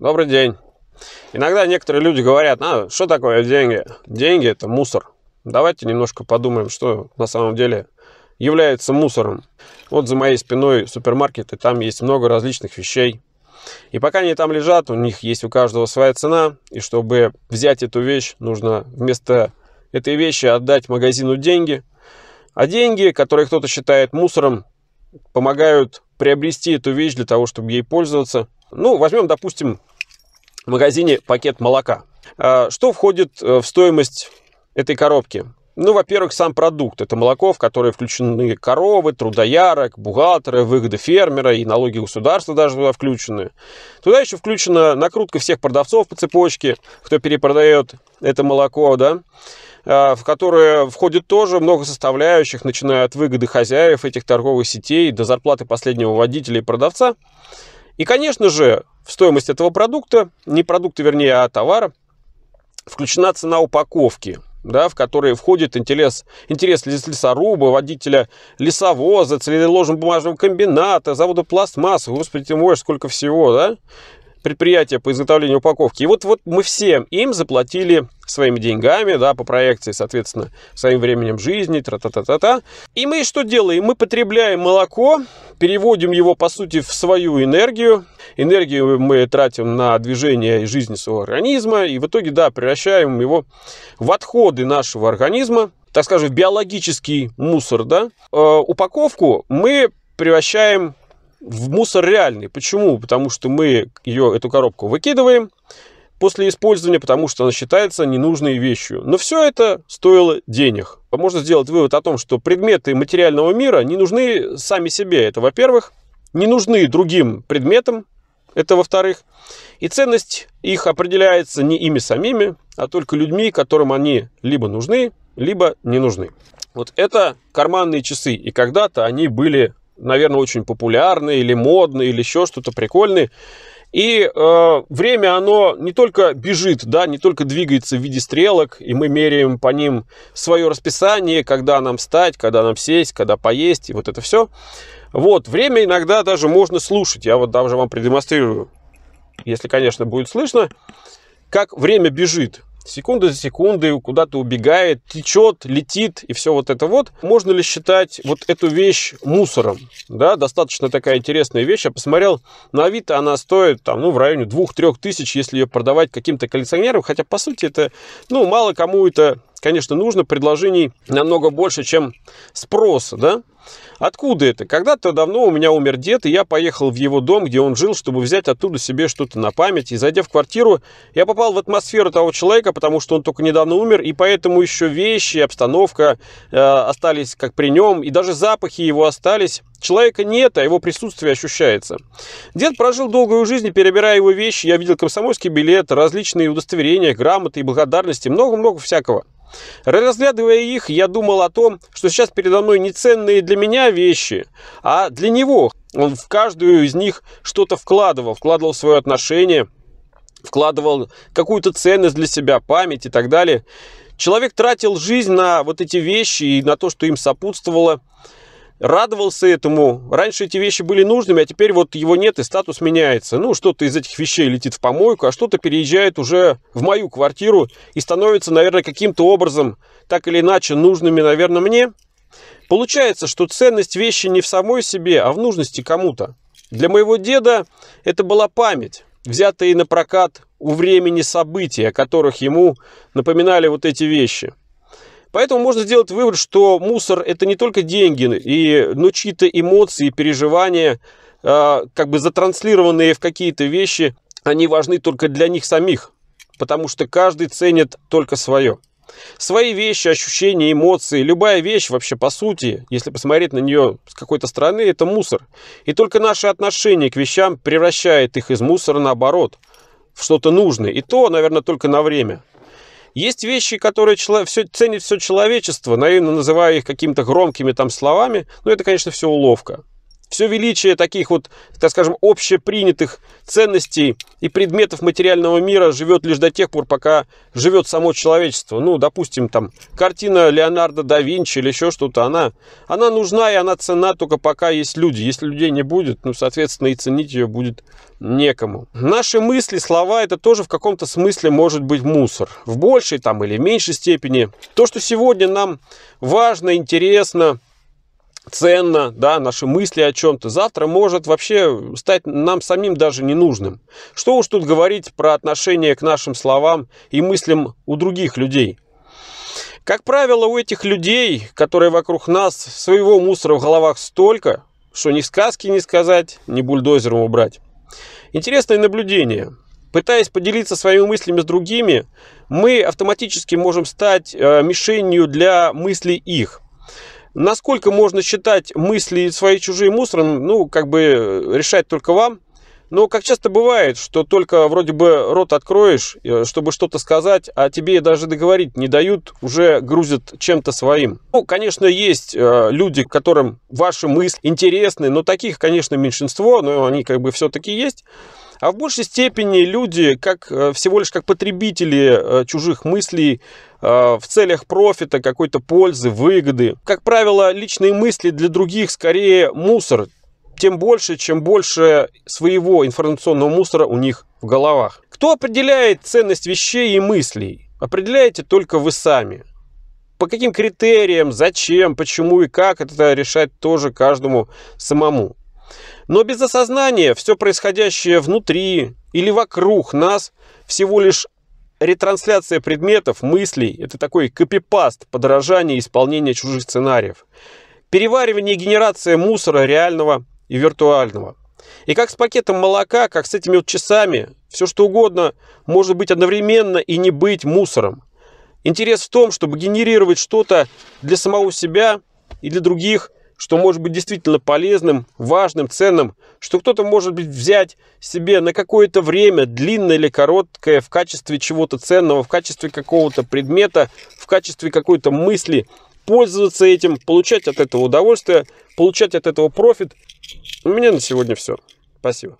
Добрый день. Иногда некоторые люди говорят, а, что такое деньги? Деньги – это мусор. Давайте немножко подумаем, что на самом деле является мусором. Вот за моей спиной супермаркет, и там есть много различных вещей. И пока они там лежат, у них есть у каждого своя цена. И чтобы взять эту вещь, нужно вместо этой вещи отдать магазину деньги. А деньги, которые кто-то считает мусором, помогают приобрести эту вещь для того, чтобы ей пользоваться. Ну, возьмем, допустим, в магазине пакет молока. А, что входит э, в стоимость этой коробки? Ну, во-первых, сам продукт. Это молоко, в которое включены коровы, трудоярок, бухгалтеры, выгоды фермера и налоги государства даже туда включены. Туда еще включена накрутка всех продавцов по цепочке, кто перепродает это молоко, да, а, в которое входит тоже много составляющих, начиная от выгоды хозяев этих торговых сетей до зарплаты последнего водителя и продавца. И, конечно же, в стоимость этого продукта, не продукта, вернее, а товара, включена цена упаковки – да, в которые входит интерес, интерес лесоруба, водителя лесовоза, целлюлозно-бумажного комбината, завода пластмассы, господи ты мой, сколько всего, да, предприятия по изготовлению упаковки. И вот, вот мы все им заплатили своими деньгами, да, по проекции, соответственно, своим временем жизни, тра-та-та-та-та. И мы что делаем? Мы потребляем молоко, переводим его, по сути, в свою энергию. Энергию мы тратим на движение и жизнь своего организма, и в итоге, да, превращаем его в отходы нашего организма, так скажем, в биологический мусор, да. Э, упаковку мы превращаем в мусор реальный. Почему? Потому что мы ее, эту коробку выкидываем после использования, потому что она считается ненужной вещью. Но все это стоило денег. Можно сделать вывод о том, что предметы материального мира не нужны сами себе. Это, во-первых, не нужны другим предметам, это во-вторых. И ценность их определяется не ими самими, а только людьми, которым они либо нужны, либо не нужны. Вот это карманные часы. И когда-то они были наверное, очень популярные или модные, или еще что-то прикольное. И э, время оно не только бежит, да, не только двигается в виде стрелок, и мы меряем по ним свое расписание, когда нам встать, когда нам сесть, когда поесть, и вот это все. Вот, время иногда даже можно слушать. Я вот даже вам продемонстрирую, если, конечно, будет слышно, как время бежит секунда за секундой куда-то убегает, течет, летит и все вот это вот. Можно ли считать вот эту вещь мусором? Да, достаточно такая интересная вещь. Я посмотрел, на Авито она стоит там, ну, в районе 2-3 тысяч, если ее продавать каким-то коллекционерам. Хотя, по сути, это, ну, мало кому это, конечно, нужно. Предложений намного больше, чем спроса, да. Откуда это? Когда-то давно у меня умер дед, и я поехал в его дом, где он жил, чтобы взять оттуда себе что-то на память. И зайдя в квартиру, я попал в атмосферу того человека, потому что он только недавно умер, и поэтому еще вещи, обстановка э, остались как при нем, и даже запахи его остались. Человека нет, а его присутствие ощущается. Дед прожил долгую жизнь, перебирая его вещи. Я видел комсомольский билет, различные удостоверения, грамоты и благодарности, много-много всякого. Разглядывая их, я думал о том, что сейчас передо мной не ценные для меня вещи, а для него. Он в каждую из них что-то вкладывал, вкладывал свое отношение, вкладывал какую-то ценность для себя, память и так далее. Человек тратил жизнь на вот эти вещи и на то, что им сопутствовало радовался этому. Раньше эти вещи были нужными, а теперь вот его нет и статус меняется. Ну, что-то из этих вещей летит в помойку, а что-то переезжает уже в мою квартиру и становится, наверное, каким-то образом, так или иначе, нужными, наверное, мне. Получается, что ценность вещи не в самой себе, а в нужности кому-то. Для моего деда это была память, взятая на прокат у времени событий, о которых ему напоминали вот эти вещи – Поэтому можно сделать вывод, что мусор это не только деньги, и, но чьи-то эмоции, переживания, э, как бы затранслированные в какие-то вещи, они важны только для них самих, потому что каждый ценит только свое. Свои вещи, ощущения, эмоции, любая вещь вообще по сути, если посмотреть на нее с какой-то стороны, это мусор. И только наше отношение к вещам превращает их из мусора наоборот в что-то нужное. И то, наверное, только на время. Есть вещи, которые человек, все, ценит все человечество, наивно называя их какими-то громкими там словами, но это, конечно, все уловка. Все величие таких вот, так скажем, общепринятых ценностей и предметов материального мира живет лишь до тех пор, пока живет само человечество. Ну, допустим, там, картина Леонардо да Винчи или еще что-то, она, она нужна и она цена только пока есть люди. Если людей не будет, ну, соответственно, и ценить ее будет некому. Наши мысли, слова, это тоже в каком-то смысле может быть мусор. В большей там или меньшей степени. То, что сегодня нам важно, интересно, ценно, да, наши мысли о чем-то, завтра может вообще стать нам самим даже ненужным. Что уж тут говорить про отношение к нашим словам и мыслям у других людей. Как правило, у этих людей, которые вокруг нас, своего мусора в головах столько, что ни сказки не сказать, ни бульдозером убрать. Интересное наблюдение. Пытаясь поделиться своими мыслями с другими, мы автоматически можем стать э, мишенью для мыслей их. Насколько можно считать мысли свои чужие мусором, ну, как бы э, решать только вам. Но как часто бывает, что только вроде бы рот откроешь, э, чтобы что-то сказать, а тебе даже договорить не дают, уже грузят чем-то своим. Ну, конечно, есть э, люди, которым ваши мысли интересны, но таких, конечно, меньшинство, но они как бы все-таки есть. А в большей степени люди как, э, всего лишь как потребители э, чужих мыслей э, в целях профита, какой-то пользы, выгоды. Как правило, личные мысли для других скорее мусор, тем больше, чем больше своего информационного мусора у них в головах. Кто определяет ценность вещей и мыслей? Определяете только вы сами. По каким критериям, зачем, почему и как, это решать тоже каждому самому. Но без осознания все происходящее внутри или вокруг нас всего лишь ретрансляция предметов, мыслей. Это такой копипаст, подражание исполнения чужих сценариев. Переваривание и генерация мусора реального и виртуального. И как с пакетом молока, как с этими вот часами, все что угодно может быть одновременно и не быть мусором. Интерес в том, чтобы генерировать что-то для самого себя и для других – что может быть действительно полезным, важным, ценным, что кто-то может быть взять себе на какое-то время, длинное или короткое, в качестве чего-то ценного, в качестве какого-то предмета, в качестве какой-то мысли, пользоваться этим, получать от этого удовольствие, получать от этого профит. У меня на сегодня все. Спасибо.